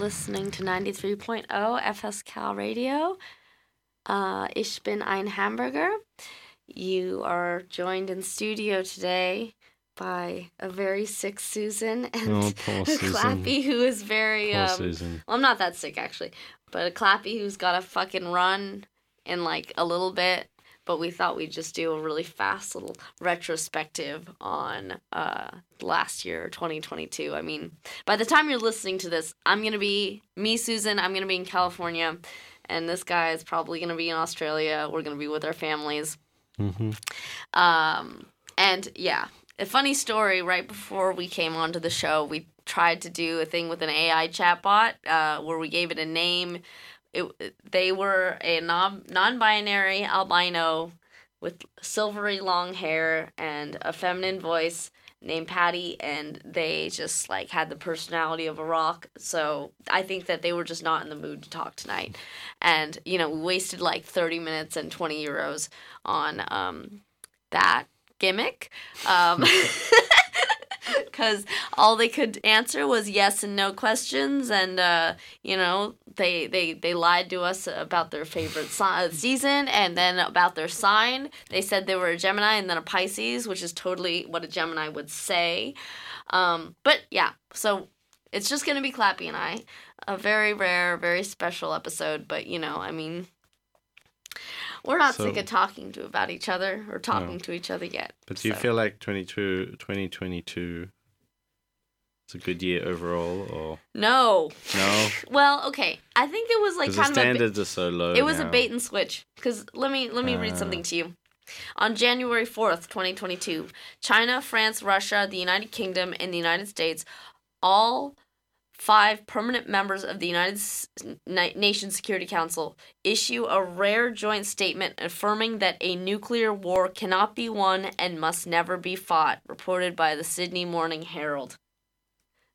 And hello, you're listening to 93.0 FSK Radio. Uh, ich bin ein Hamburger. You are joined in studio today by a very sick Susan and Oh, a Susan. Clappy who is very Poor um, Susan. well, I'm not that sick actually, but a Clappy who's got to fucking run in like a little bit. But we thought we'd just do a really fast little retrospective on uh, last year, 2022. I mean, by the time you're listening to this, I'm gonna be me, Susan. I'm gonna be in California, and this guy is probably gonna be in Australia. We're gonna be with our families. hmm Um, and yeah, a funny story. Right before we came onto the show, we tried to do a thing with an AI chatbot uh, where we gave it a name. It, they were a non non-binary albino with silvery long hair and a feminine voice named Patty, and they just like had the personality of a rock. So I think that they were just not in the mood to talk tonight, and you know we wasted like thirty minutes and twenty euros on um, that gimmick. Um, because all they could answer was yes and no questions and uh, you know they, they they lied to us about their favorite si- season and then about their sign. They said they were a gemini and then a pisces which is totally what a gemini would say. Um, but yeah so it's just gonna be clappy and i. A very rare very special episode but you know i mean we're not So- sick of talking to about each other or talking No. to each other yet But do you feel like 22, 2022 is a good year overall, or no no? Well, okay. I think it was like Because the kind of standards are so low. it was a bait and switch. Because let me let me read Ah. something to you. On January fourth, twenty twenty two, China, France, Russia, the United Kingdom, and the United States, all five permanent members of the United Nations Security Council issue a rare joint statement affirming that a nuclear war cannot be won and must never be fought. Reported by the Sydney Morning Herald.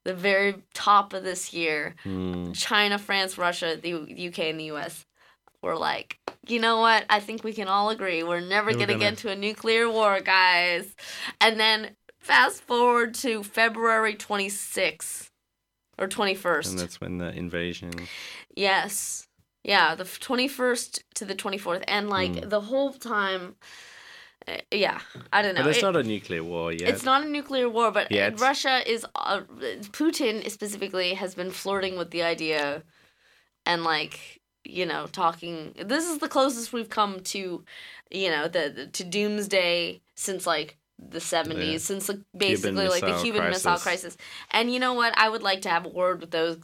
The very top of this year. Hmm. China, France, Russia, the UK, and the US were like, you know what? I think we can all agree we're never gonna, gonna- get to a nuclear war, guys. And then fast forward to February 26th or 21st. And that's when the invasion. Yes. Yeah, the 21st to the 24th. And like Mm. the whole time, uh, yeah, I don't know. But it's It- not a nuclear war yet. it's not a nuclear war, but Yet. Russia is uh, Putin specifically has been flirting with the idea, and like you know talking. This is the closest we've come to, you know, the, the to doomsday since like the seventies, Yeah. since like, basically like the Cuban Missile Crisis. Crisis. And you know what? I would like to have a word with those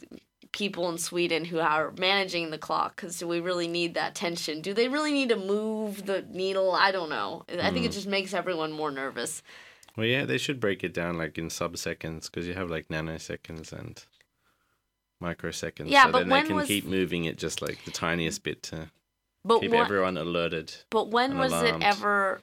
people in Sweden who are managing the clock because do we really need that tension? Do they really need to move the needle? I don't know. I think it Mm. just makes everyone more nervous. Well, yeah, they should break it down like in sub seconds because you have like nanoseconds and microseconds. Yeah, so but then when they can was- keep moving it just like the tiniest bit to But keep everyone alerted. but when was alarmed. it ever?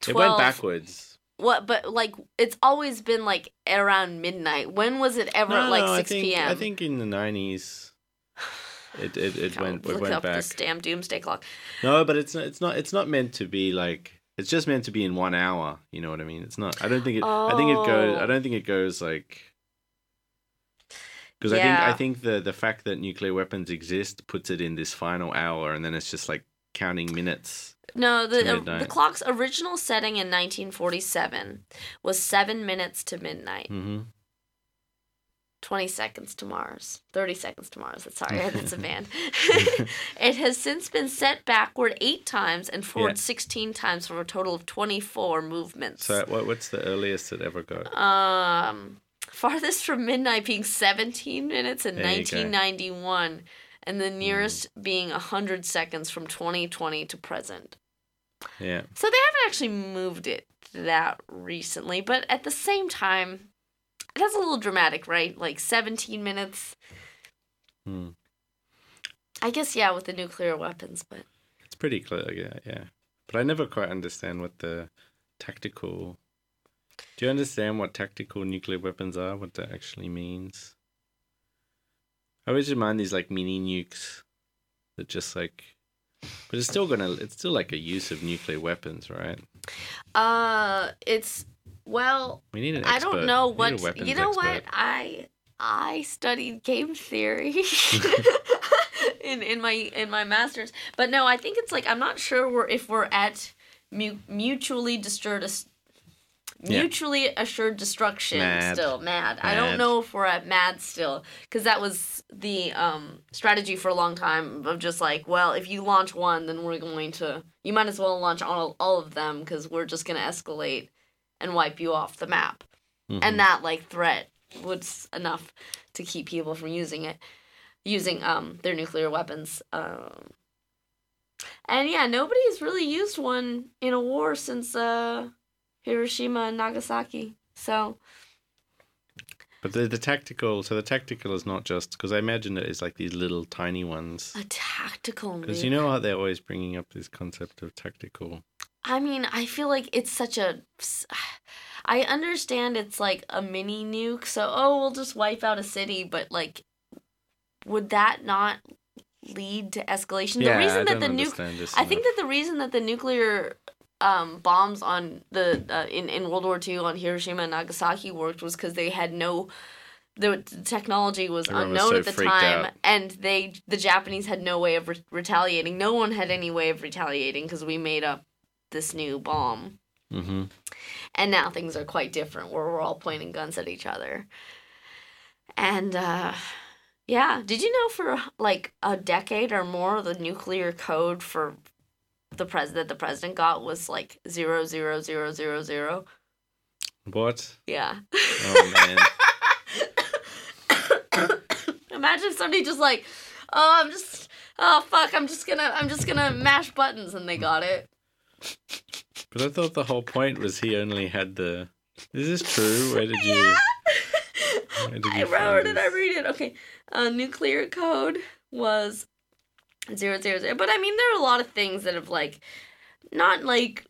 12, It went backwards. What? But like, it's always been like around midnight. When was it ever at like I six think, p.m.? I think in the nineties, it it, it went it look went up back. this damn doomsday clock. No, but it's not. It's not. It's not meant to be like. It's just meant to be in one hour. You know what I mean? It's not. I don't think it. I think it goes. Oh. I don't think it goes like. Because I think I think the the fact that nuclear weapons exist puts it in this final hour, and then it's just like counting minutes. No, the uh, the clock's original setting in 1947 was seven minutes to midnight. hmm 20 seconds to Mars. 30 seconds to Mars. Sorry, that's a band. it has since been set backward eight times and forward Yeah. 16 times for a total of 24 movements. So what what's the earliest it ever got? Um, farthest from midnight being 17 minutes in There 1991, and Hmm. the nearest being 100 seconds from 2020 to present. Yeah. So they haven't actually moved it that recently, but at the same time, that's a little dramatic, right? Like 17 minutes. Hmm. I guess, yeah, with the nuclear weapons, but It's pretty clear. Yeah, yeah. But I never quite understand what the tactical. Do you understand what tactical nuclear weapons are? What that actually means? I always remind these like mini nukes that just like, but it's still gonna. It's still like a use of nuclear weapons, right? uh, it's well, We need an Expert. I don't know We need a what you know. What. I I studied game theory in in my in my masters, but no, I think it's like I'm not sure we're if we're at mu- mutually as- Yeah. mutually assured destruction Mad. still mad. I don't know if we're at mad still because that was the um strategy for a long time of just like well if you launch one then we're going to you might as well launch all all of them because we're just gonna escalate and wipe you off the map Mhm. and that like threat was enough to keep people from using it using um their nuclear weapons um and yeah nobody's really used one in a war since uh hiroshima and nagasaki so But the, the tactical, so the tactical is not just because I imagine it's like these little tiny ones. a tactical Because you know how they're always bringing up this concept of tactical. I mean, I feel like it's such a. I understand it's like a mini nuke, so oh, we'll just wipe out a city, but like, would that not lead to escalation? yeah, the reason I that don't the nuke, I think that the reason that the nuclear um, bombs on the uh, in in World War II on Hiroshima and Nagasaki worked was because they had no. The technology was Everyone was unknown so at the time, out. and they the Japanese had no way of re- retaliating. No one had any way of retaliating because we made up this new bomb. Mm-hmm. And now things are quite different where we're all pointing guns at each other. And uh yeah, did you know for like a decade or more the nuclear code for the president the president got was like zero zero zero zero zero? What? Yeah. Oh man. Imagine if somebody just like, oh I'm just oh fuck, I'm just gonna I'm just gonna mash buttons and they got it. but I thought the whole point was he only had the. Is this true? Where did you? Where did I you find wrote it. I read it. Okay, uh, nuclear code was zero zero zero. But I mean, there are a lot of things that have like, not like.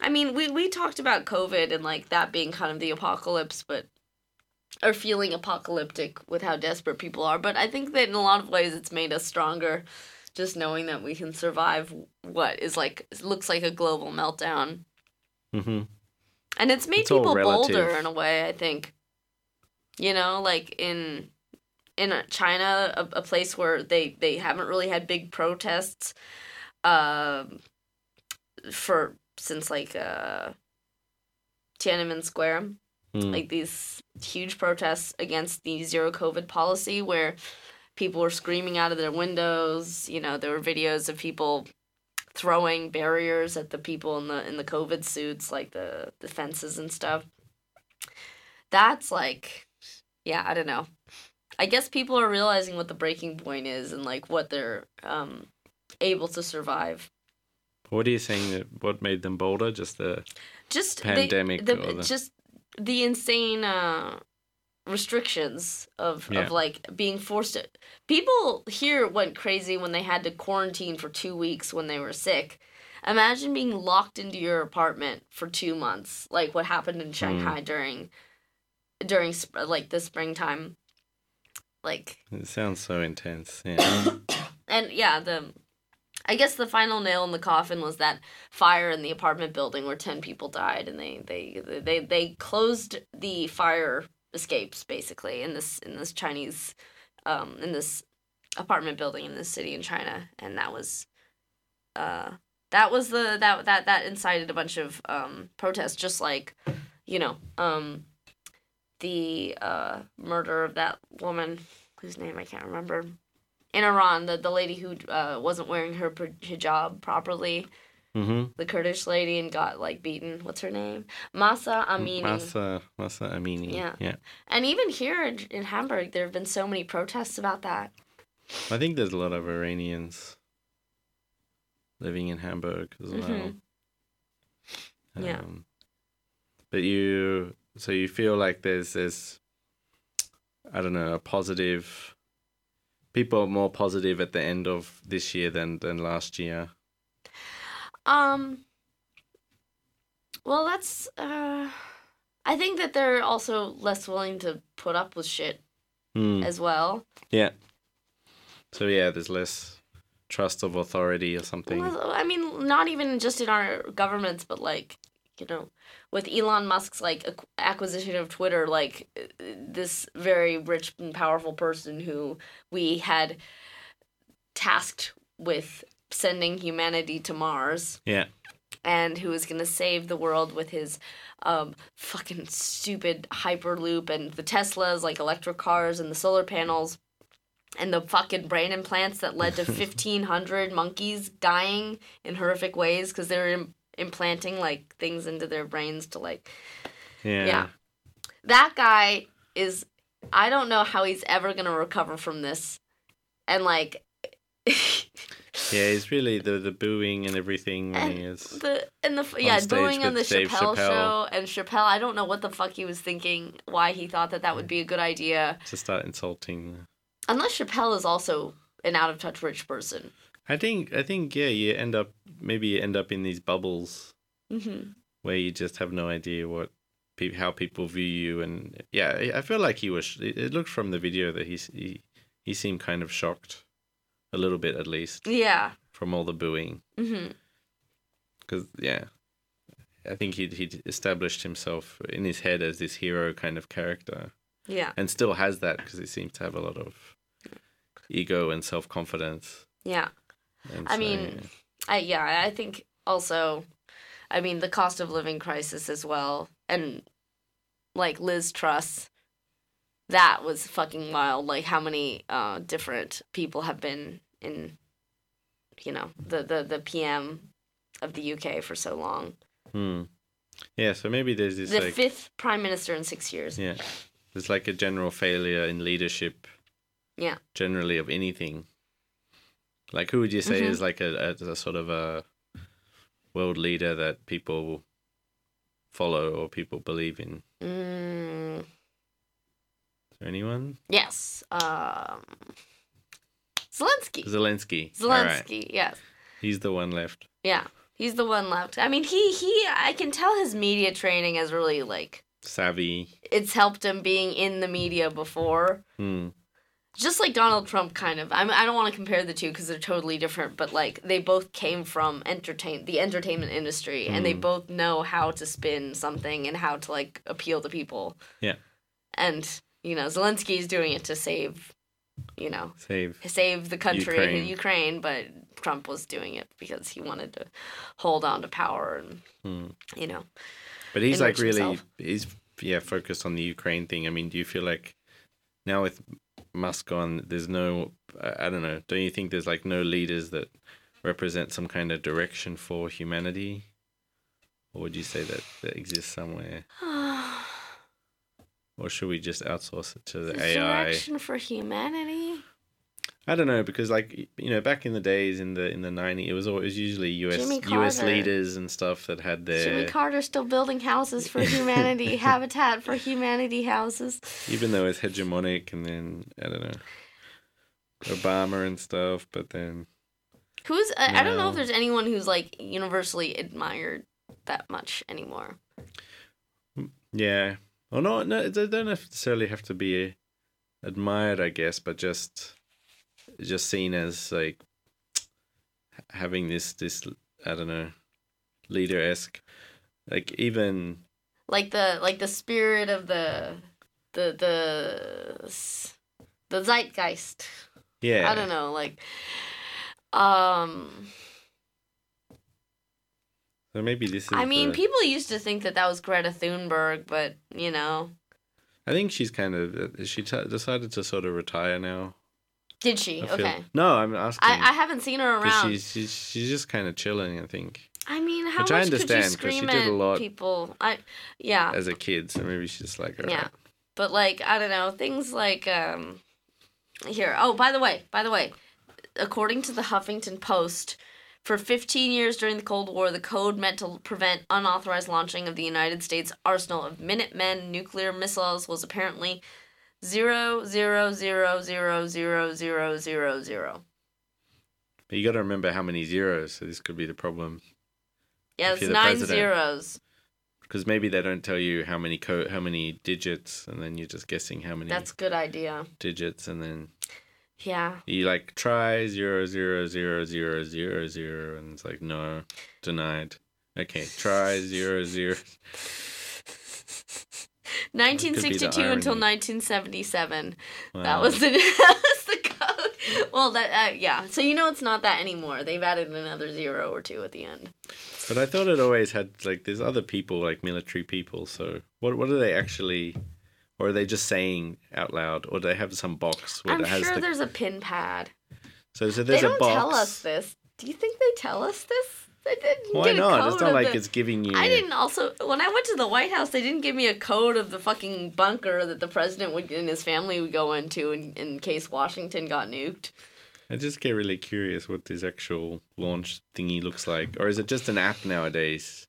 I mean, we we talked about COVID and like that being kind of the apocalypse, but or feeling apocalyptic with how desperate people are. But I think that in a lot of ways, it's made us stronger. Just knowing that we can survive what is like looks like a global meltdown, Mm-hmm. and it's made It's people bolder in a way. I think. You know, like in in China, a, a place where they they haven't really had big protests, um, for since like uh, Tiananmen Square, Mm. like these huge protests against the zero COVID policy, where people were screaming out of their windows. You know, there were videos of people throwing barriers at the people in the in the COVID suits, like the the fences and stuff. That's like, yeah, I don't know. I guess people are realizing what the breaking point is and like what they're um able to survive. What are you saying? That what made them bolder? Just the Just the- Pandemic the, or the- just the insane uh restrictions of Yeah. of like being forced to people here went crazy when they had to quarantine for 2 weeks when they were sick. Imagine being locked into your apartment for 2 months like what happened Hmm. in Shanghai during during sp- like the springtime like it sounds so intense. Yeah. and yeah, the I guess the final nail in the coffin was that fire in the apartment building where ten people died, and they they they they closed the fire escapes basically in this in this Chinese, um, in this apartment building in this city in China, and that was, uh, that was the that that that incited a bunch of um protests, just like, you know, um, the uh murder of that woman whose name I can't remember in Iran, the the lady who uh, wasn't wearing her hijab properly, mm-hmm. the Kurdish lady, and got like beaten. What's her name? Mahsa Amini. Mahsa Mahsa Amini. Yeah. Yeah. And even here in, in Hamburg, there have been so many protests about that. I think there's a lot of Iranians living in Hamburg as well. Mhm. Yeah. Um, but you, so you feel like there's this, I don't know, a positive. People are more positive at the end of this year than than last year. Um. Well, that's. Uh, I think that they're also less willing to put up with shit Hmm. as well. Yeah. So yeah, there's less trust of authority or something. Well, I mean, not even just in our governments, but like you know, with Elon Musk's like acquisition of Twitter, like uh, this very rich and powerful person who we had tasked with sending humanity to Mars Yeah. and who was gonna save the world with his um, fucking stupid hyperloop and the Teslas, like electric cars and the solar panels, and the fucking brain implants that led to fifteen hundred monkeys dying in horrific ways because they were implanting like things into their brains to like Yeah. Yeah. that guy is. I don't know how he's ever gonna recover from this, and like. Yeah, he's really the the booing and everything when And he is. The and the yeah booing on the Dave Chappelle, Chappelle. show and Chappelle. I don't know what the fuck he was thinking. Why he thought that that would be a good idea. to start insulting. Unless Chappelle is also an out of touch rich person. I think I think yeah, you end up maybe you end up in these bubbles Mm-hmm. where you just have no idea what pe- how people view you and yeah, I feel like he was it looked from the video that he's, he he seemed kind of shocked a little bit at least Yeah. from all the booing Mm-hmm. cuz yeah. I think he he established himself in his head as this hero kind of character Yeah. and still has that because he seems to have a lot of ego and self-confidence. Yeah. I mean, yeah. I yeah. I think also, I mean, the cost of living crisis as well, and like Liz Truss. That was fucking wild. Like how many uh, different people have been in, you know, the the the PM of the UK for so long. Hmm. Yeah, so maybe there's this the like fifth prime minister in six years. yeah, there's like a general failure in leadership. Yeah. Generally of anything. Like who would you say Mhm. is like a, a, a sort of a world leader that people follow or people believe in? Mm, Is there anyone? yes. Um, Zelensky. Zelensky. All right. Zelensky. Yes. He's the one left. Yeah. He's the one left. I mean, he he. I can tell his media training has really like Savvy. it's helped him being in the media before. Hmm. Just like Donald Trump, kind of. I mean, I don't want to compare the two because they're totally different. But like, they both came from entertain the entertainment industry, and they Mm. both know how to spin something and how to like appeal to people. Yeah. And you know, Zelensky's doing it to save, you know, Save. save the country, Ukraine. Ukraine. But Trump was doing it because he wanted to hold on to power and Hmm. you know. But he's like really himself. he's yeah focused on the Ukraine thing. I mean, do you feel like now with Musk on, there's no I don't know. Don't you think there's like no leaders that represent some kind of direction for humanity, or would you say that that exists somewhere, or should we just outsource it to the The AI? direction for humanity. I don't know because like you know back in the days in the in the 90s it was always usually US US leaders and stuff that had their Jimmy Carter's still building houses for humanity, habitat for humanity houses. even though it's hegemonic and then I don't know Obama and stuff, but then Who's I, I don't know if there's anyone who's like universally admired that much anymore. Mm, yeah, well, no, no, they don't necessarily have to be admired, I guess, but just just seen as like having this this I don't know leader esque, like even Like the like the spirit of the the the the zeitgeist. yeah, I don't know, like um So maybe this is. I mean, the- people used to think that that was Greta Thunberg, but you know, I think she's kind of she t- decided to sort of retire now. Did she? Okay. No, I'm asking. I, I haven't seen her 'cause around. she's, she's she's just kind of chilling. I think I mean, how Which I much could you understand, 'cause she scream did a at lot people? I yeah, as a kid, so maybe she's just like, yeah. But like I don't know things like um here. Oh, by the way, by the way, according to the Huffington Post, for 15 years during the Cold War, the code meant to prevent unauthorized launching of the United States arsenal of Minutemen nuclear missiles was apparently zero zero zero zero zero zero zero zero. But you got to remember how many zeros. So this could be the problem Yeah, it's nine president. zeros. because maybe they don't tell you how many co- how many digits, and then you're just guessing how many That's a good idea. digits, and then Yeah. you like try zero zero zero zero zero zero, and it's like no, denied. Okay, try zero zero. 1962 until irony. 1977. That was the that was the code. Well, that uh, yeah. So you know it's not that anymore. They've added another zero or two at the end. But I thought it always had like there's other people like military people. So what what are they actually, or are they just saying out loud, or do they have some box where I'm it has sure the there's a pin pad. so so there's a don't box. tell us this. Do you think they tell us this? Why not? It's not like the- it's giving you. I didn't also when I went to the White House, they didn't give me a code of the fucking bunker that the president would and his family would go into in, in case Washington got nuked. I just get really curious what this actual launch thingy looks like, or is it just an app nowadays?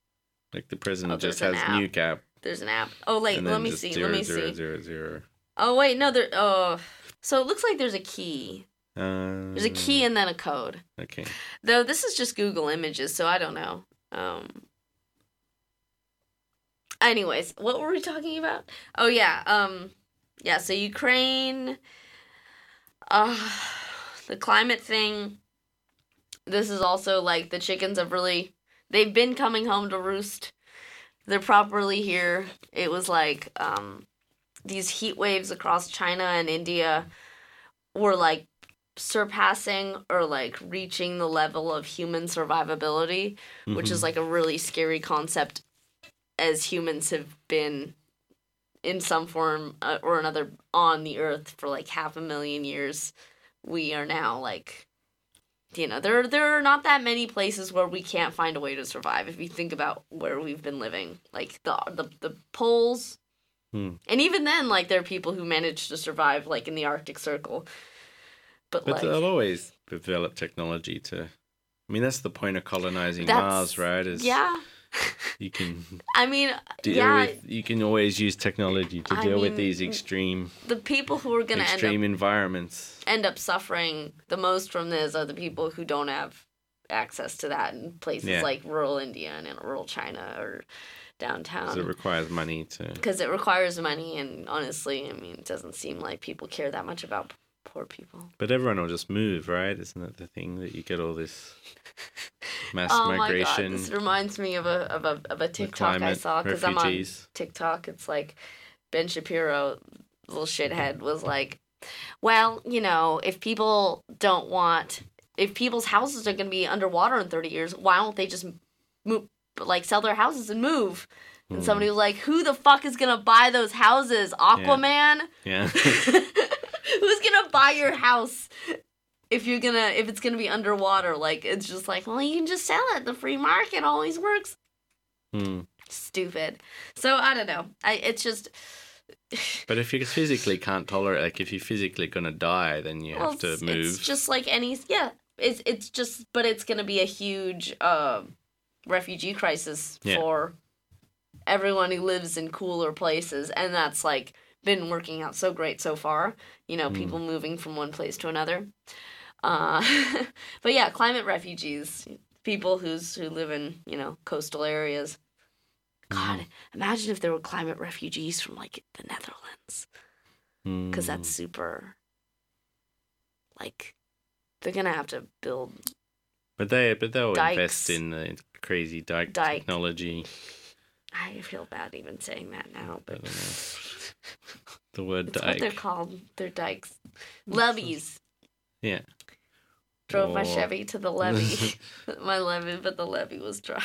Like the president Oh, just has app. nuke app, There's an app. Oh wait, let me see. zero let me zero see. zero zero. Oh wait, no, there. Oh, so it looks like there's a key. There's a key and then a code. Okay. Though this is just Google Images, so I don't know. Um. Anyways, what were we talking about? Oh yeah, um, yeah. So Ukraine, uh, the climate thing. This is also like the chickens have really. They've been coming home to roost. They're properly here. It was like um, these heat waves across China and India were like surpassing or like reaching the level of human survivability, which is Mhm. like a really scary concept as humans have been in some form uh, or another on the earth for like half a million years. We are now like you know, there there are not that many places where we can't find a way to survive if you think about where we've been living. Like the the the poles Hmm. and even then like there are people who manage to survive like in the Arctic Circle. But, But like they'll always develop technology to. I mean, that's the point of colonizing Mars, right? Is yeah. you can I mean, deal yeah, with. You can always use technology to I deal with these extreme, the people who are going to end up extreme environments. end up suffering the most from this are the people who don't have access to that in places Yeah. like rural India and in rural China or downtown. Because it requires money to. Because it requires money, and honestly, I mean, it doesn't seem like people care that much about poor people. But everyone will just move, right? Isn't that the thing that you get all this mass oh my migration, god, this reminds me of a of a of a TikTok I saw because I'm on? TikTok. It's like Ben Shapiro, little shithead, was like, "Well, you know, if people don't want, if people's houses are going to be underwater in thirty years, why don't they just move, like sell their houses and move?" And Hmm. somebody was like, "Who the fuck is going to buy those houses? Aquaman? Yeah. Who's going to buy your house?" If you're gonna, if it's gonna be underwater, like it's just like, well, you can just sell it. The free market always works Hmm. stupid. So I don't know. I it's just But if you physically can't tolerate, like if you're physically gonna die, then you well, have to move. it's just like any yeah. It's it's just but it's gonna be a huge uh, refugee crisis Yeah. for everyone who lives in cooler places, and that's like been working out so great so far. You know, Mm. people moving from one place to another. Uh, but yeah, climate refugees, people who's who live in you know coastal areas. God, Mm. imagine if there were climate refugees from like the Netherlands, because that's Hmm. super. Like, they're gonna have to build. But they, but they'll Dikes. invest in the crazy dike, Dike. technology. I feel bad even saying that now, but. The word it's what they're called. They're dykes. Mm-hmm. levees. Yeah. Drove my Chevy to the levee, my levee, but the levee was dry.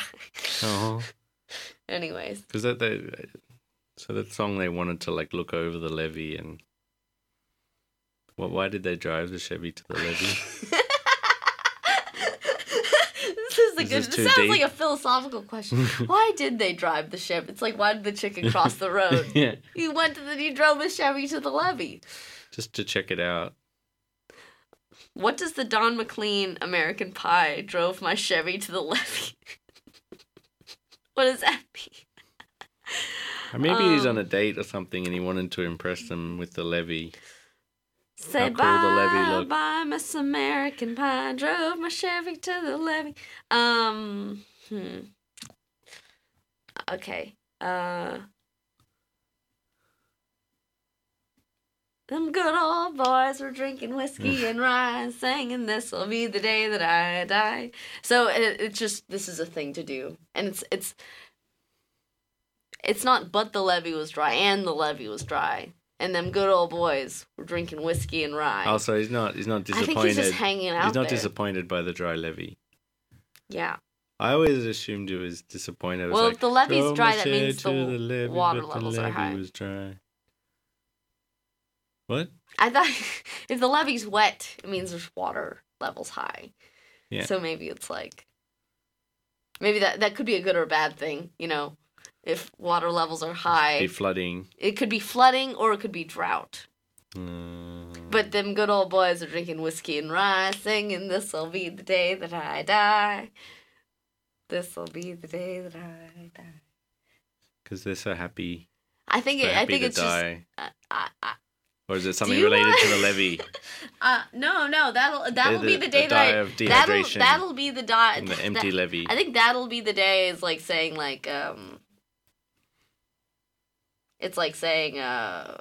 Oh, Anyways, because that they, uh, so that song they wanted to like look over the levee and. What? Why did they drive the Chevy to the levee? This a good. this This sounds deep? like a philosophical question. why did they drive the ship? It's like why did the chicken cross the road? yeah, he went to the. He drove the Chevy to the levee. just to check it out. What does the Don McLean American Pie drove my Chevy to the levee? what does that mean? Or maybe he's on Um, a date or something and he wanted to impress them with the levee. Say cool bye, the levee bye, Miss American Pie. Drove my Chevy to the levee. Um, hmm. Okay. Uh. Them good old boys were drinking whiskey and rye, singing "This'll be the day that I die." So it, it's just this is a thing to do, and it's it's it's not. But the levee was dry, and the levee was dry, and them good old boys were drinking whiskey and rye. Oh, also, he's not. He's not disappointed. I think he's just hanging out He's not there. disappointed by the dry levee. yeah. I always assumed it was disappointed. It was Well, like, if the levee's dry, that means the levee, water but the levels are high. was dry. What? I thought if the levee's wet, it means there's water levels high. Yeah. So maybe it's like maybe that that could be a good or a bad thing, you know. If water levels are high, Be flooding. it could be flooding or it could be drought. Mm, But them good old boys are drinking whiskey and rye, singing "This'll be the day that I die." This'll be the day that I die. because they're so happy. I think it, I think it's just die. I, I, I, Or is it something related want- to the levee uh, no, no, that'll that'll the- be the the day that die I of that'll that'll be the die. and the that- empty levee? I think that'll be the day is like saying like um it's like saying uh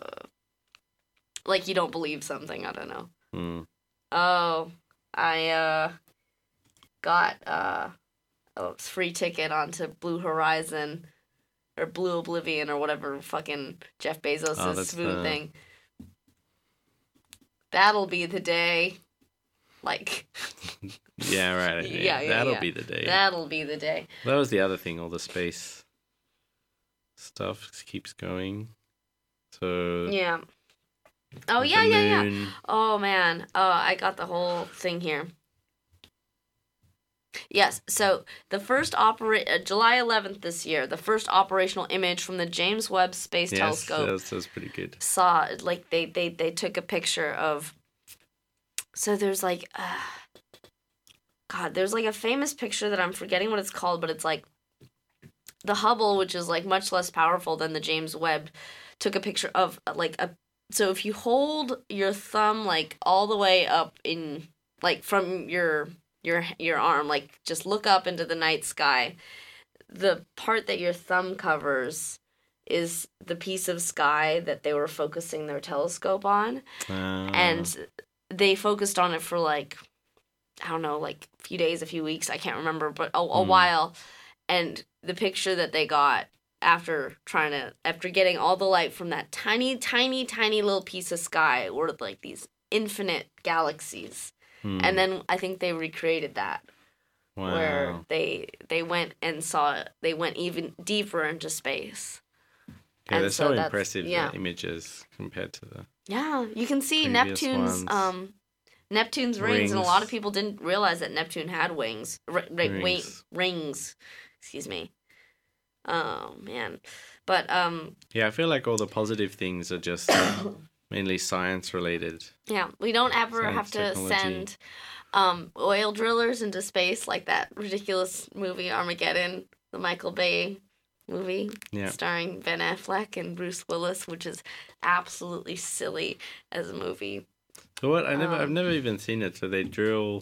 like you don't believe something, I don't know. Mm. Oh, I uh got uh a free ticket onto Blue Horizon or Blue Oblivion or whatever fucking Jeff Bezos' Oh, the- thing. That'll be the day. Like Yeah, right. Yeah, yeah, That'll yeah. be the day. that'll be the day. That was the other thing. All the space stuff keeps going. So Yeah. Oh yeah, yeah, yeah. Oh man. Oh, I got the whole thing here. Yes, so the first operate uh, July 11th this year, the first operational image from the James Webb Space Yes, Telescope that was, that was pretty good. saw like they they they took a picture of so there's like uh, god there's like a famous picture that i'm forgetting what it's called but it's like the hubble which is like much less powerful than the james webb took a picture of like a so if you hold your thumb like all the way up in like from your your your arm like just look up into the night sky the part that your thumb covers is the piece of sky that they were focusing their telescope on. Uh, and they focused on it for like i don't know like a few days a few weeks i can't remember but a, a Hmm. while and the picture that they got after trying to after getting all the light from that tiny tiny tiny little piece of sky were like these infinite galaxies hmm, and then i think they recreated that wow. where they they went and saw they went even deeper into space yeah, and they're so so, impressive yeah. the images compared to the. Yeah, you can see Neptune's ones. um Neptune's rings, and a lot of people didn't realize that Neptune had wings. R- r- Rings. rings. Excuse me. Oh man. But um Yeah, I feel like all the positive things are just mainly science related. yeah, we don't ever Science, have to technology. send um oil drillers into space like that ridiculous movie Armageddon, the Michael Bay movie Yeah. starring Ben Affleck and Bruce Willis, which is absolutely silly as a movie. So what? I never, I've Um, never even seen it. So they drill.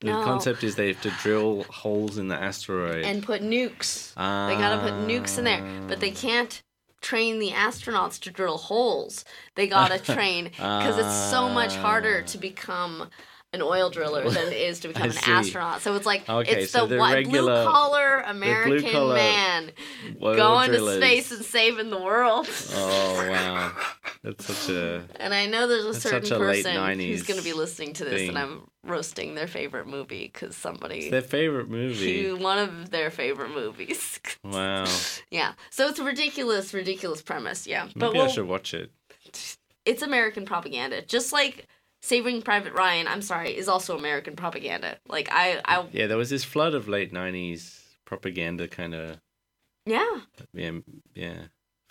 The No. concept is they have to drill holes in the asteroid. and put nukes. They gotta put nukes in there, but they Ah. can't train the astronauts to drill holes. They gotta train because it's so much harder to become an oil driller than it is to become an astronaut. So it's like Okay, it's so the, white regular- blue collar American collar man going drillers. to space and saving the world. Oh wow, that's such a And I know there's a certain a person who's going to be listening to this, thing. and I'm roasting their favorite movie because somebody it's their favorite movie. one of their favorite movies. Wow, Yeah. So it's a ridiculous, ridiculous premise. Yeah. maybe but I we'll, should watch it. it's American propaganda. Just like Saving Private Ryan, I'm sorry, is also American propaganda. Like I, I, Yeah, there was this flood of late '90s propaganda kind of yeah. yeah yeah.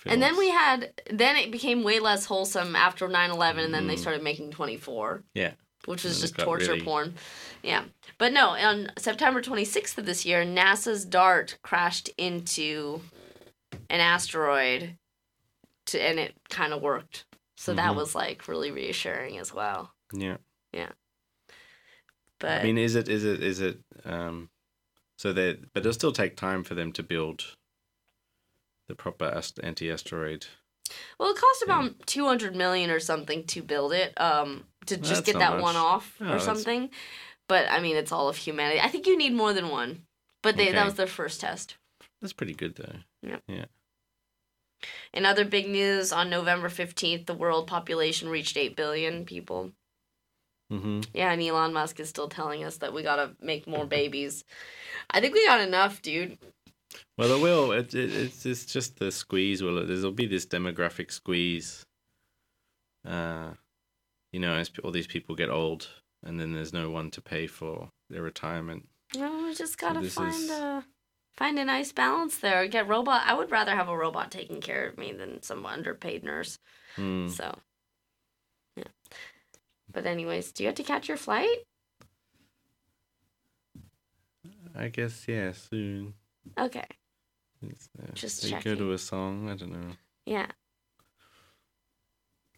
And then we had, then it became way less wholesome after 9/11, and then they Mhm. started making 24. Yeah. Which was just torture really- porn. Yeah. But no, on September 26th of this year, NASA's DART crashed into an asteroid, to, and it kind of worked. So that Mhm. was like really reassuring as well. yeah. Yeah. But I mean, is it is it is it um, so they but it'll still take time for them to build the proper anti-asteroid. Well, it cost about two hundred million or something to build it. Um, to just that's get that much. one off Oh, or that's- something. But I mean, it's all of humanity. I think you need more than one. But they Okay. that was their first test. That's pretty good though. Yeah. Yeah. In other big news, on November fifteenth, the world population reached eight billion people. Mm-hmm. Yeah, and Elon Musk is still telling us that we gotta make more babies. I think we got enough, dude. Well, it will. It, it, it's it's just the squeeze. Will? There'll be this demographic squeeze. Uh, you know, as all these people get old, and then there's no one to pay for their retirement. No, we just gotta this find is- a find a nice balance there. Get robot. I would rather have a robot taking care of me than some underpaid nurse. Hmm. So, yeah. But anyways, do you have to catch your flight? I guess yeah. Soon. Okay. Just go to a song. I don't know. Yeah.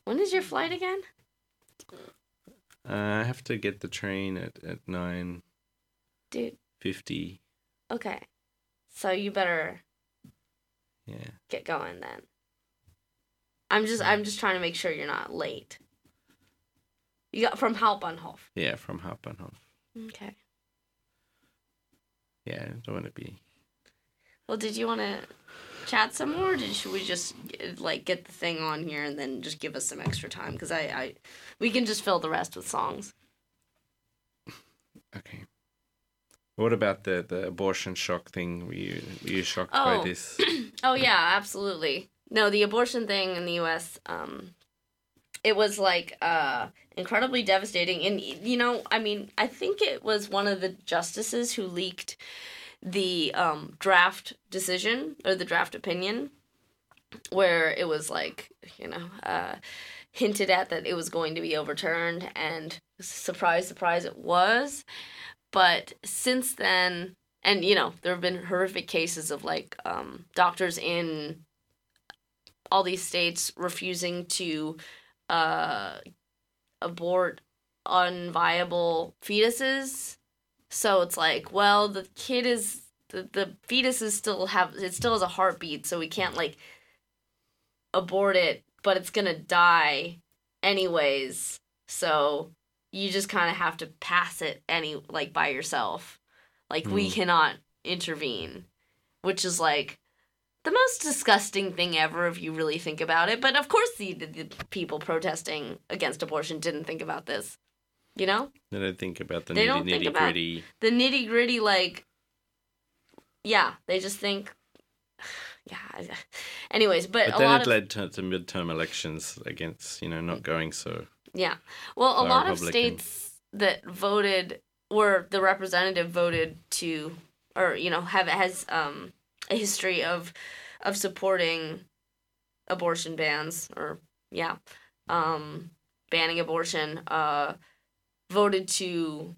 When is your flight again? Uh, I have to get the train at at nine Dude. fifty. Okay. So you better Yeah. get going then. I'm just I'm just trying to make sure you're not late. You got from Hauptbahnhof. Yeah, from Hauptbahnhof. Okay. Yeah, I don't want to be. Well, did you want to chat some more? Or did should we just like get the thing on here and then just give us some extra time? Because I, I, we can just fill the rest with songs. Okay. What about the the abortion shock thing? Were you were you shocked Oh. by this? Oh yeah, absolutely. No, the abortion thing in the U.S. Um, it was like uh incredibly devastating, and you know, I mean, I think it was one of the justices who leaked the um draft decision or the draft opinion, where it was like you know uh hinted at that it was going to be overturned, and surprise, surprise, it was. But since then, and you know there have been horrific cases of like um, doctors in all these states refusing to uh, abort unviable fetuses so it's like well the kid is the, the fetus is still have it still has a heartbeat so we can't like abort it but it's gonna die anyways. So you just kind of have to pass it any like by yourself. Like we Mm. cannot intervene which is like the most disgusting thing ever if you really think about it. But of course the, the, the people protesting against abortion didn't think about this you know They don't think about the They nitty don't think nitty about- gritty. the nitty gritty like yeah they just think yeah anyways but, But a then lot it of led to, to midterm elections against you know not going so. Yeah. Well, a lot of states that voted or the representative voted to or you know have has um a history of of supporting abortion bans or yeah um banning abortion uh voted to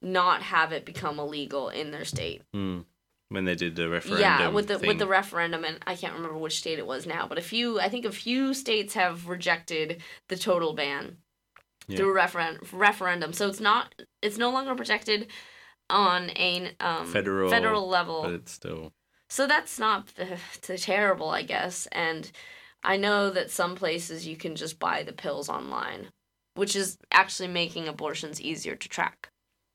not have it become illegal in their state Hmm. When they did the referendum. yeah, with the with the referendum, and I can't remember which state it was now, but a few, I think a few states have rejected the total ban Yeah. through referen- referendum. So it's not, it's no longer protected on a um, Federal, federal level. but it's still. So that's not uh, terrible, I guess. And I know that some places you can just buy the pills online, which is actually making abortions easier to track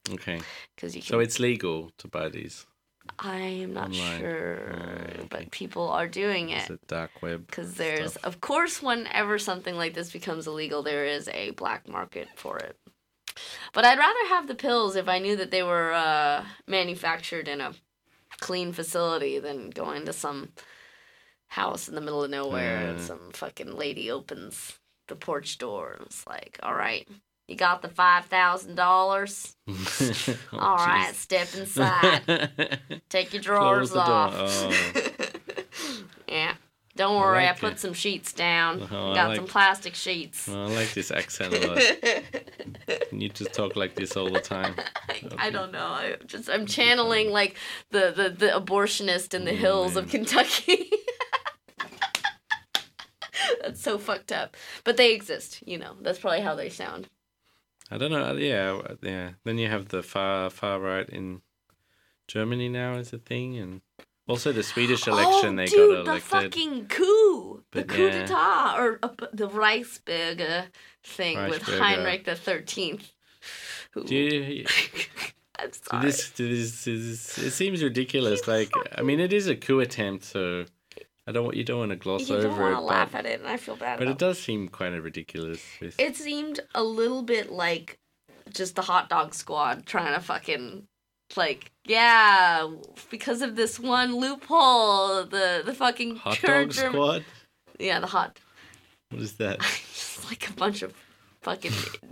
Okay. because you can. So it's legal to buy these. I am not Online. sure, Oh, okay. but people are doing it. It's a dark web. Because there's, stuff. of course, whenever something like this becomes illegal, there is a black market for it. But I'd rather have the pills if I knew that they were uh, manufactured in a clean facility than going to some house in the middle of nowhere and Uh. some fucking lady opens the porch door and it's like, all right, you got the $5,000? Oh, All right, jeez. step inside. Take your drawers Close the door. off. Oh. yeah. Don't worry, I, like put it. some sheets down. Oh, Got like- some plastic sheets. Oh, I like this accent a lot. You just talk like this all the time. I don't know. I just I'm channeling like the the, the abortionist in the Oh, hills of. Kentucky. That's so fucked up. But they exist, you know. That's probably how they sound. I don't know. Yeah, yeah. Then you have the far far right in Germany now as a thing, and also the Swedish election oh, they dude, got the fucking coup. the coup yeah. d'etat or uh, the Reichsbürger thing with Heinrich the Thirteenth. Who? Do you, I'm sorry. this, this, this, it seems ridiculous. Like, I mean, it is a coup attempt, so I don't want you don't want to gloss you over want it, to laugh but, at it, and I feel bad. but about it does seem kind of ridiculous. With, It seemed a little bit like just the hot dog squad trying to fucking like yeah because of this one loophole the the fucking hot church dog squad. yeah the hot What is that? just like a bunch of fucking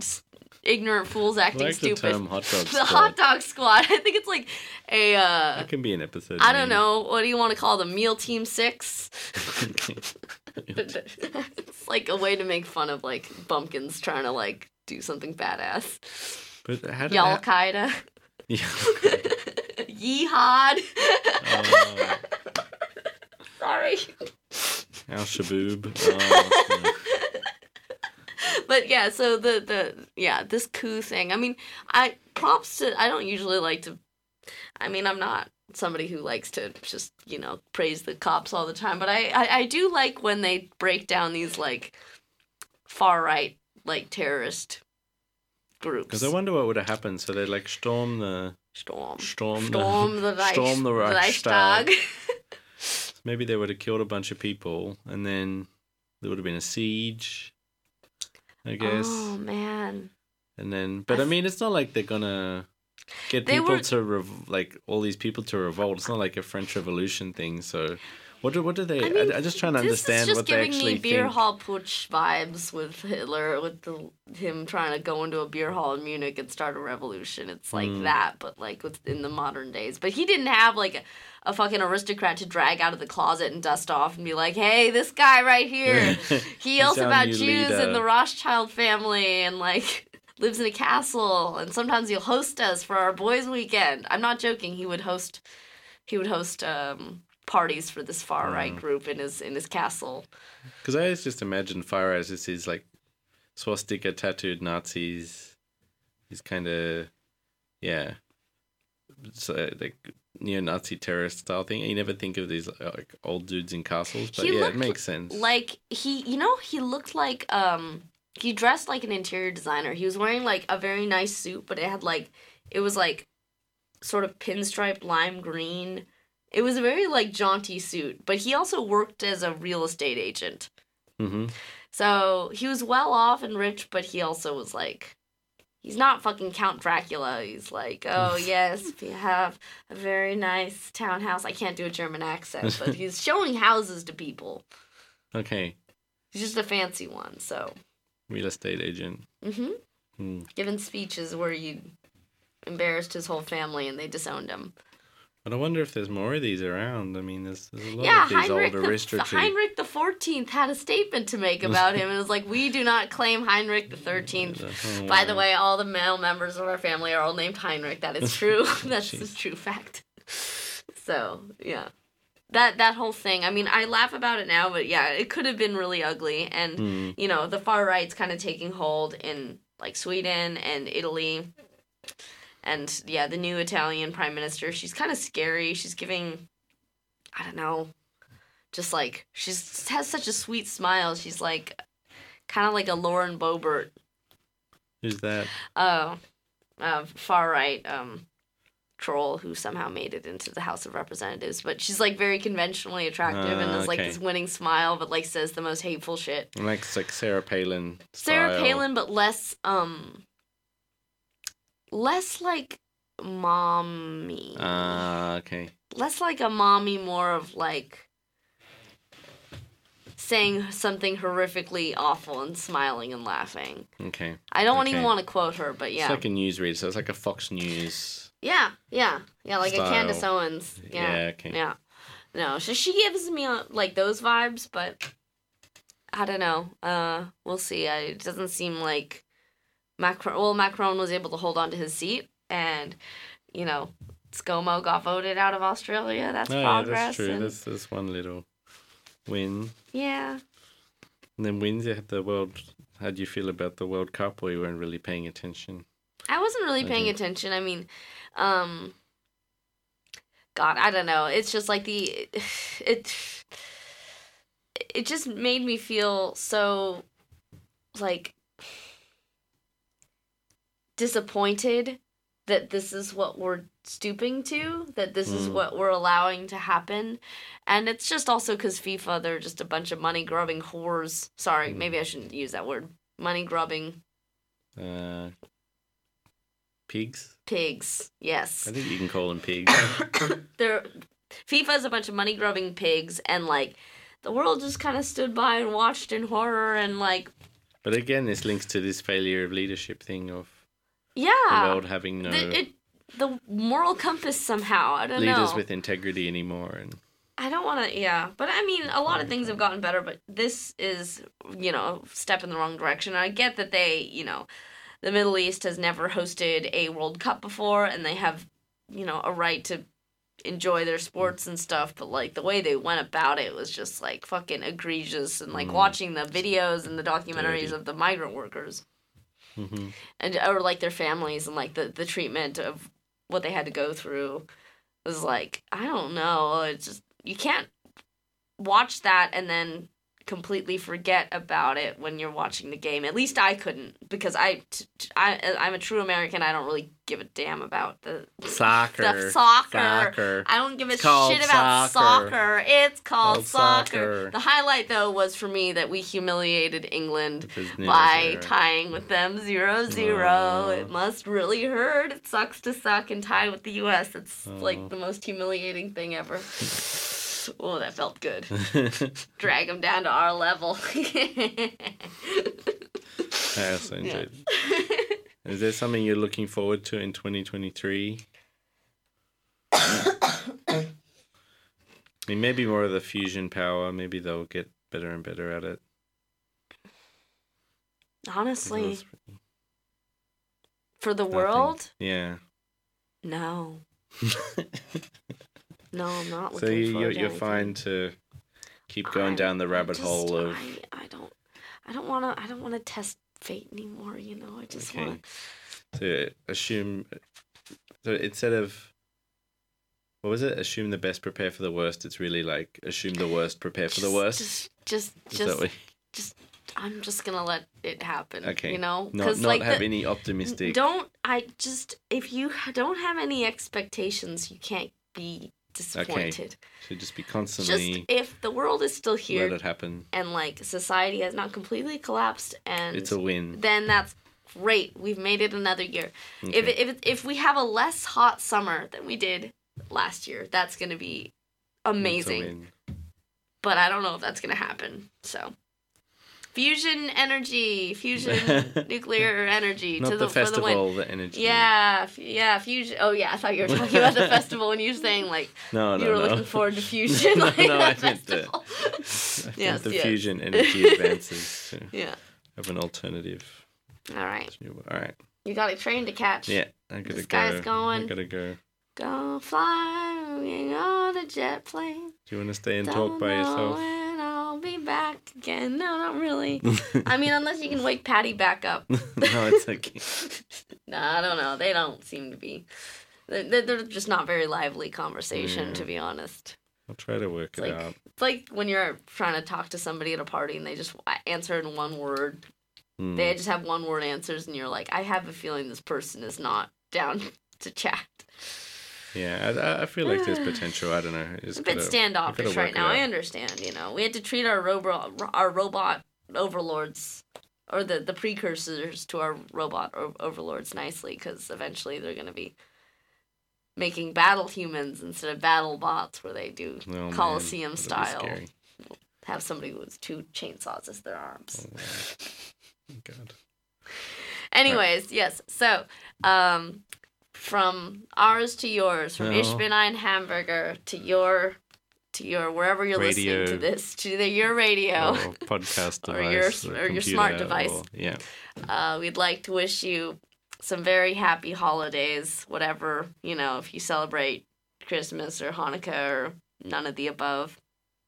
ignorant fools acting like the stupid term hot dog the hot dog squad I think it's like a uh That can be an episode. I don't name. know what do you want to call them meal team six it's like a way to make fun of like bumpkins trying to like do something badass but how did Y'all? Qaeda. Yeah. Oh. Sorry. Al Shaboob. Oh, But yeah, so the the yeah, this coup thing. I mean, I props to I don't usually like to I mean, I'm not somebody who likes to just, you know, praise the cops all the time, but I I, I do like when they break down these like far right like terrorist groups. Because I wonder what would have happened. So they like storm the Storm. storm Storm the, Reich, storm the. Reichstag. Maybe they would have killed a bunch of people, and then there would have been a siege. I guess, Oh man. and then, but I mean, it's not like they're gonna get They people were- to rev- like all these people to revolt. It's not like a French Revolution thing. So, what do what do they? I, mean, I, just trying to understand. this understand is just what they giving actually me beer think. hall putsch vibes with Hitler, with the him trying to go into a beer hall in Munich and start a revolution. It's like Mm. that, but like within the modern days. But he didn't have like a, a fucking aristocrat to drag out of the closet and dust off and be like, "Hey, this guy right here, he yells about Jews leader." and the Rothschild family and like." Lives in a castle, and sometimes he'll host us for our boys' weekend. I'm not joking. He would host, he would host um, parties for this far right Mm. group in his in his castle. Because I always just imagine Fire as this is like swastika tattooed Nazis. He's kind of, yeah, like neo-Nazi terrorist style thing. You never think of these like old dudes in castles, but He yeah, it makes sense. Like he, you know, he looked like um he dressed like an interior designer. He was wearing like a very nice suit, but it had like it was like sort of pinstripe lime green. It was a very like jaunty suit, but he also worked as a real estate agent. hmm So he was well off and rich, but he also was like, he's not fucking Count Dracula. He's like, oh yes, we have a very nice townhouse. I can't do a German accent, but he's showing houses to people. Okay, He's just a fancy one. So, real estate agent. hmm Hmm. giving speeches where you embarrassed his whole family and they disowned him. But I wonder if there's more of these around. I mean, there's, there's a lot yeah, of these Heinrich old the, aristocrats. Heinrich the Fourteenth had a statement to make about him, and it was like, we do not claim Heinrich the Thirteenth. Oh, By the way, all the male members of our family are all named Heinrich. That is true. That's a true fact. So yeah, that that whole thing. I mean, I laugh about it now, but yeah, it could have been really ugly. And Hmm. you know, the far right's kind of taking hold in like Sweden and Italy. And yeah, the new Italian prime minister, she's kind of scary. She's giving, I don't know, just like she's has such a sweet smile. She's like, kind of like a Lauren Boebert Who's that? uh, uh, far right um, troll who somehow made it into the House of Representatives. But she's like very conventionally attractive and Ah, has like okay. this winning smile, but like says the most hateful shit. Like like Sarah Palin. Sarah. Palin, but less um, less like mommy, Ah, okay. less like a mommy, more of like saying something horrifically awful and smiling and laughing. Okay. I don't even want to quote her, but yeah. It's like a newsreader, so it's like a Fox News. Yeah, yeah, yeah, like Style. a Candace Owens. Yeah, Yeah, okay. yeah. No, so she gives me uh, like those vibes, but I don't know. Uh, we'll see. I, it doesn't seem like Macron. Well, Macron was able to hold on to his seat, and you know, ScoMo got voted out of Australia. That's Oh, yeah, progress. that's true. and- That's, that's one little win. yeah. And then wins, you had the World. How do you feel about the World Cup or you weren't really paying attention? I wasn't really I paying attention. I mean, um, God, I don't know. It's just like the it. it just made me feel so like disappointed that this is what we're stooping to, that this is Mm. what we're allowing to happen. And it's just also because FIFA, they're just a bunch of money grubbing whores. Sorry, Mm. maybe I shouldn't use that word. Money grubbing Uh, pigs. pigs. Yes. I think you can call them pigs. they're FIFA is a bunch of money grubbing pigs, and like the world just kind of stood by and watched in horror, and like but again, this links to this failure of leadership thing of the yeah, world having no the, it the moral compass somehow. I don't leaders know. with integrity anymore. And I don't want to. Yeah, but I mean, a lot of things have gotten better, but this is you know step in the wrong direction. I get that they you know the Middle East has never hosted a World Cup before, and they have you know a right to enjoy their sports and stuff but like the way they went about it was just like fucking egregious and like Mm. watching the videos and the documentaries Dirty. of the migrant workers Mhm. and or like their families and like the the treatment of what they had to go through was like I don't know it's just you can't watch that and then completely forget about it when you're watching the game at least I couldn't because I t- t- I I'm a true American I don't really give a damn about the soccer, stuff soccer soccer. I don't give a shit about soccer. soccer. It's called, Called soccer. soccer. The highlight though was for me that we humiliated England by zero. tying with them 0 0. Oh. It must really hurt. It sucks to suck and tie with the US. It's like the most humiliating thing ever. oh, that felt good. Drag them down to our level. I also enjoyed it. Is there something you're looking forward to in 2023? I mean, maybe more of the fusion power. Maybe they'll get better and better at it. Honestly, for the Nothing. world, Yeah. no. No, I'm not so looking you, forward you're, to you're anything. fine to keep going I- down the rabbit just- hole of. I, I don't I don't want to I don't want to test fate anymore, you know. I just Okay. want to assume so instead of what was it assume the best prepare for the worst it's really like assume the worst prepare for the worst Just just Is just, just I'm just going to let it happen, Okay. you know? not, not like have the, any optimistic don't I just if you don't have any expectations, you can't be disappointed. should just be constantly. Just if the world is still let here it happen and like society has not completely collapsed and it's a win then that's great. We've made it another year. If Okay. it, if if we have a less hot summer than we did last year, that's gonna be amazing. But I don't know if that's gonna happen. So, fusion energy, fusion nuclear energy not to the, the, for the win. festival the, energy Yeah, f- yeah, fusion. Oh yeah, I thought you were talking about the festival and you were saying like no no you were no looking forward to fusion. No, like, no, I meant the- festival. I think Yes, the yes. fusion energy advances yeah. have an alternative All right, all right you got a train to catch. yeah i gotta This go guy's i going. gotta go Go flying on a jet plane. do you want to stay and Don't talk by yourself be back again. No, not really. I mean, unless you can wake Patty back up. no it's okay No, I don't know. They don't seem to be. They're, they're just not very lively conversation, Yeah. to be honest. I'll try to work It's it like out. it's like when you're trying to talk to somebody at a party and they just answer in one word. Hmm. They just have one word answers, and you're like, I have a feeling this person is not down to chat. Yeah, I- I, feel like there's potential. I don't know. It's a bit gotta- standoffish right now. I understand. You know, we had to treat our robot our robot overlords or the the precursors to our robot overlords nicely because eventually they're gonna be making battle humans instead of battle bots where they do Oh, man, that'd be style. have somebody with two chainsaws as their arms. Oh. God. Anyways, yes. So, um, from ours to yours, from No. Ich bin ein Hamburger to your, to your wherever you're listening to this, to the, your radio. Or podcast Or your- or your smart device. or- yeah. Uh, we'd like to wish you some very happy holidays, whatever you know, if you celebrate Christmas or Hanukkah or none of the above.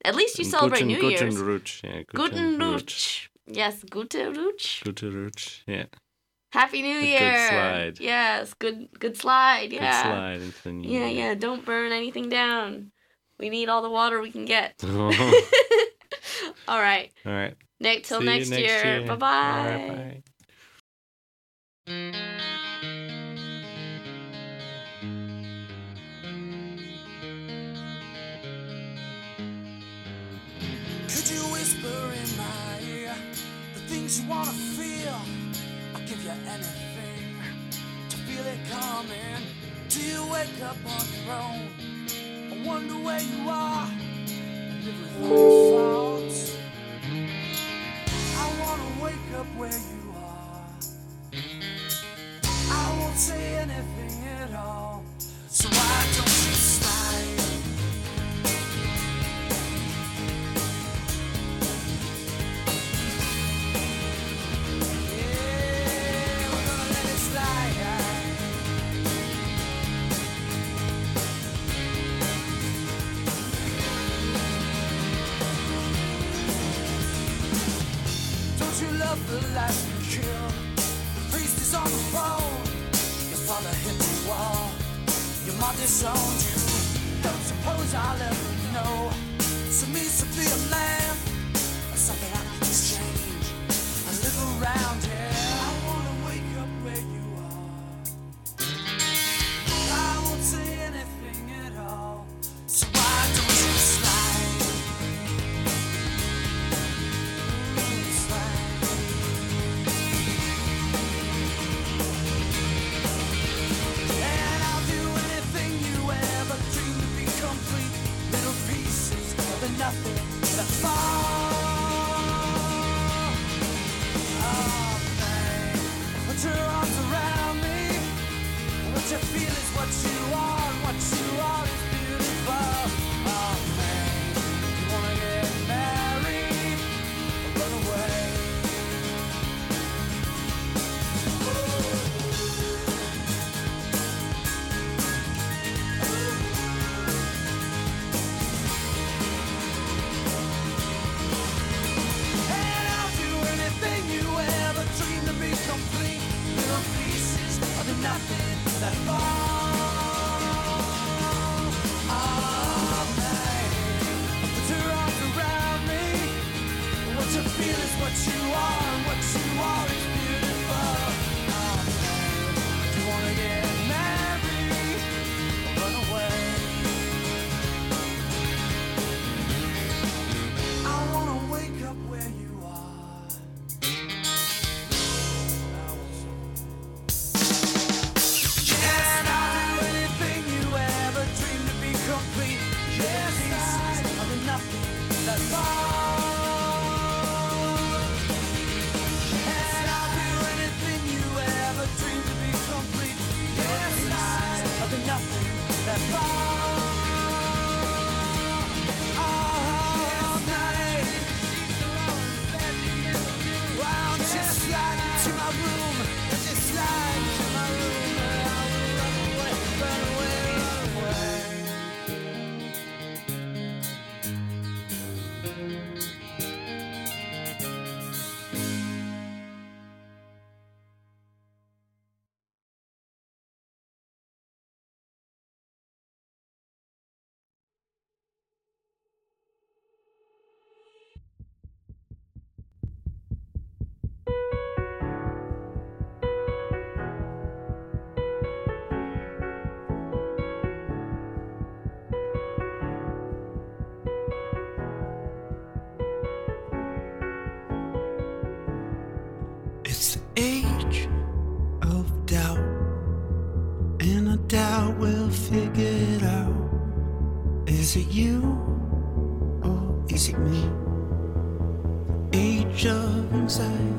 At least you And celebrate Guten, New Guten Year's. Rutsch. Yeah, Guten Rutsch. Rutsch. Yes, Gute Rutsch. Guten Rutsch. Yeah. Happy New Year. Good slide. Yes, good good slide. Yeah. Good slide Yeah, year. yeah. Don't burn anything down. We need all the water we can get. All right. All right. Nick, till next, next year. year. Bye bye. Could you whisper in my ear the things you wanna you anything to feel it coming? Do you wake up on your own? I wonder where you are and everything falls. I wanna wake up where you are. I won't say anything at all, so I don't. Inside.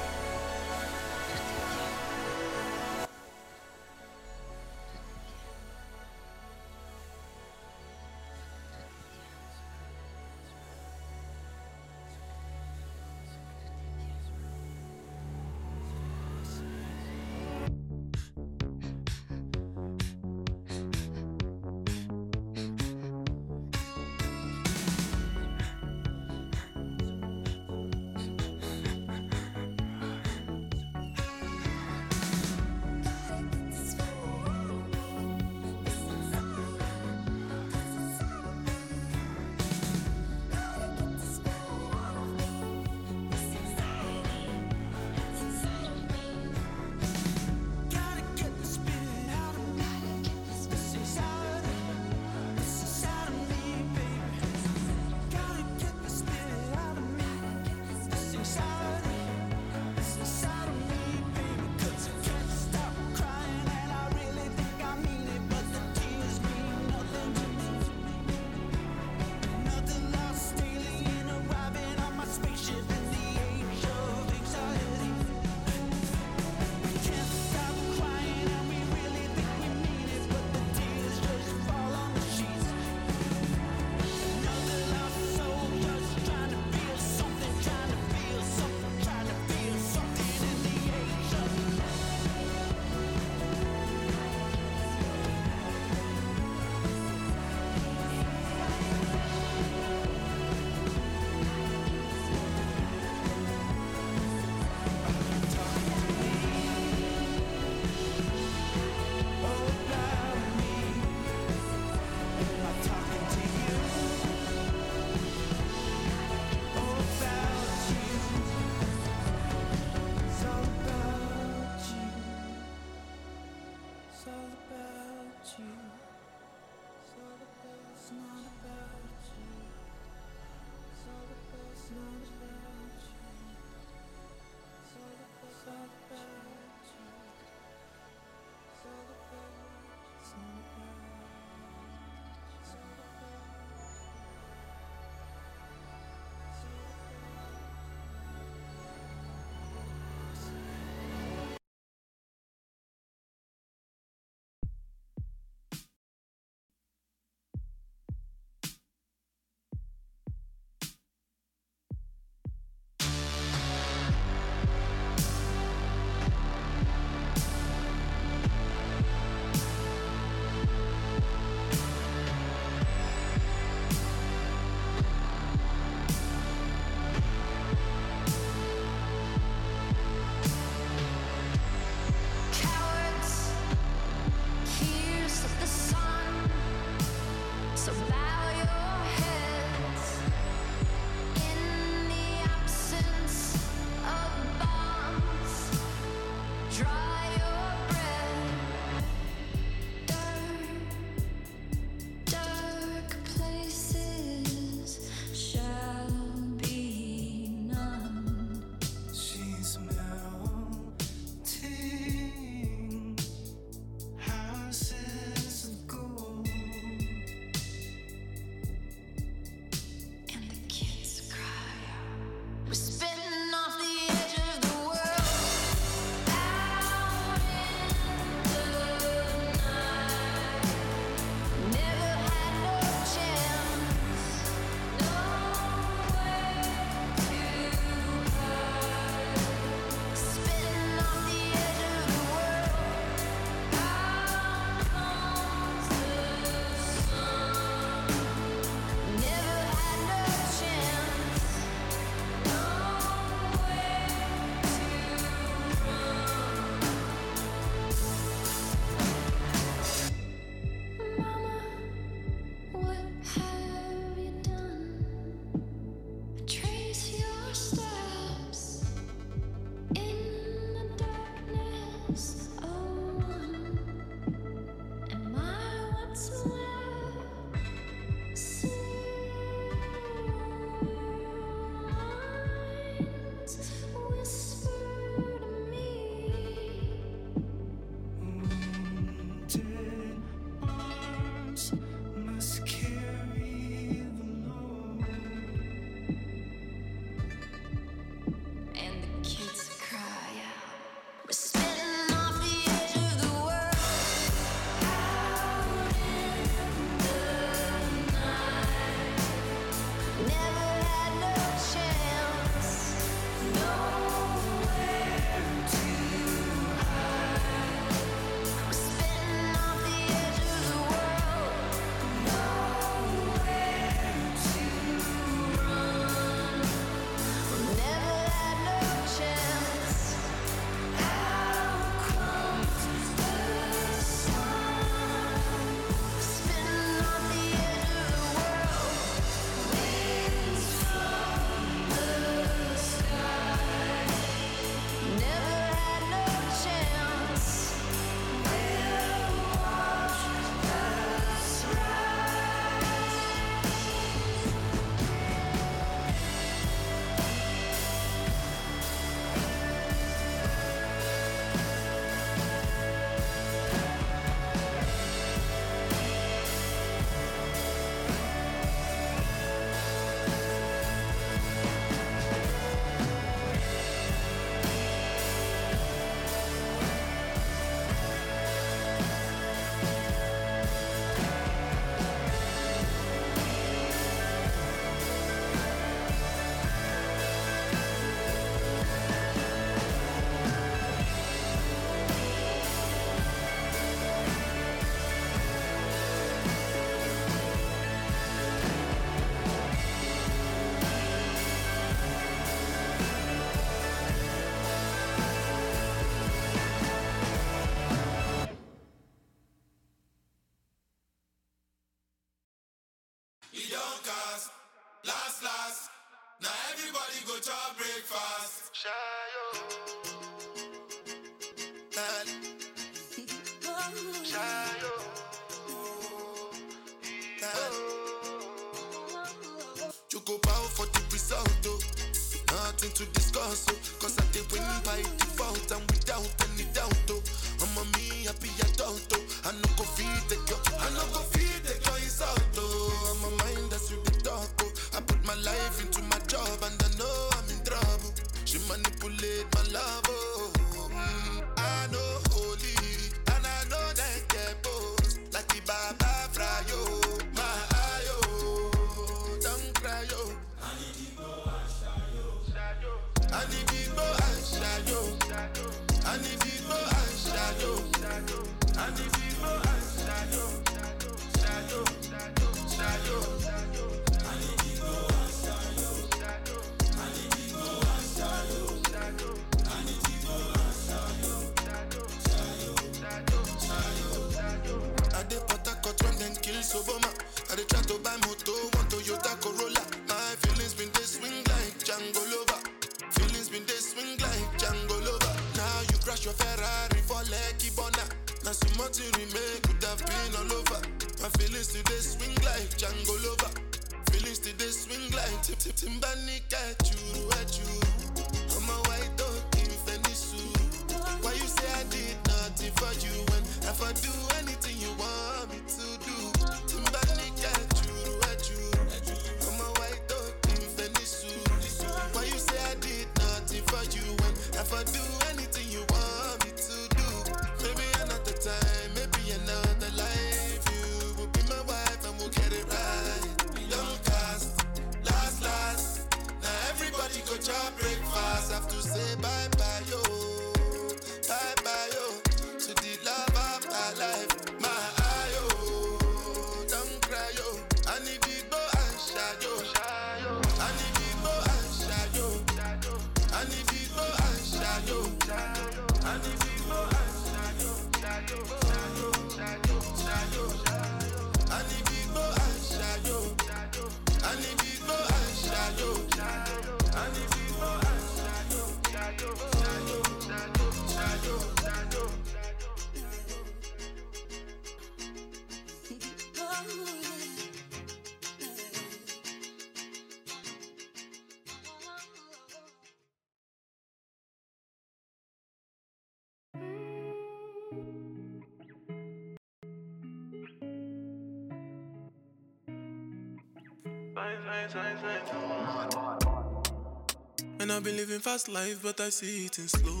And I've been living fast life, but I see it in slow.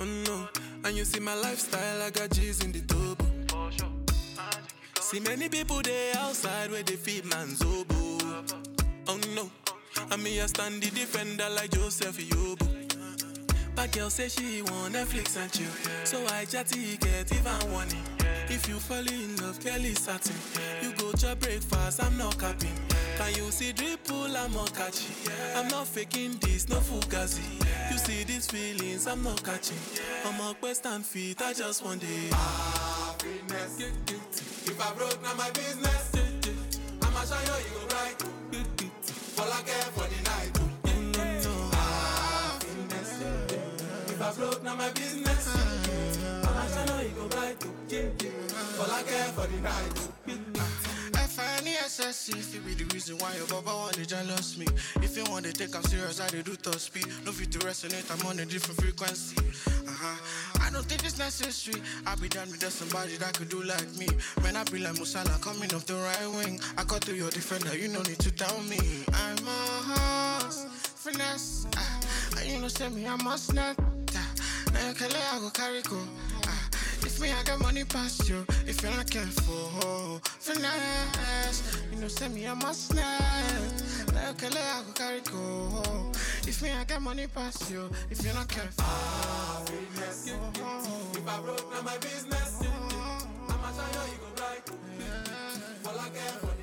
Oh no, and you see my lifestyle, I got G's in the turbo. See many people there outside where they feed man's oboe. Oh no, and me I stand the defender like Joseph Yobo. But girl say she want Netflix and chill, so I chatty get even one If you fall in love, Kelly satin. You go to breakfast, I'm not capping. Can you see dripple, I'm not catching. I'm not faking this, no fugazi. You see these feelings, I'm not catching. I'm a quest and feet, I just want it. happiness. If I broke, now my business. I'ma show you, you go right. All I care for the night. Happiness. If I broke, now my business. I'ma show you, you go right. All I care for the night. F-I-N-E-S-S-E If it be the reason why your baba want to jealous me. If you want to take I'm serious, I do top speed. No fit to resonate, I'm on a different frequency. Uh-huh. I don't think it's necessary. I be done with somebody that could do like me. Man, I be like Musiala coming off the right wing. I cut to your defender, you no need to tell me. I'm a horse, finesse. Uh, you know say me, I must not uh, Now you can let I go carry go if me, I got money past you. If you're not careful, finesse. You know, send me a must not. Like a I go carry go. If me, I got money past you. If you're not careful, Happiness. If I broke, now my business. I'ma show you, you go right. All I care for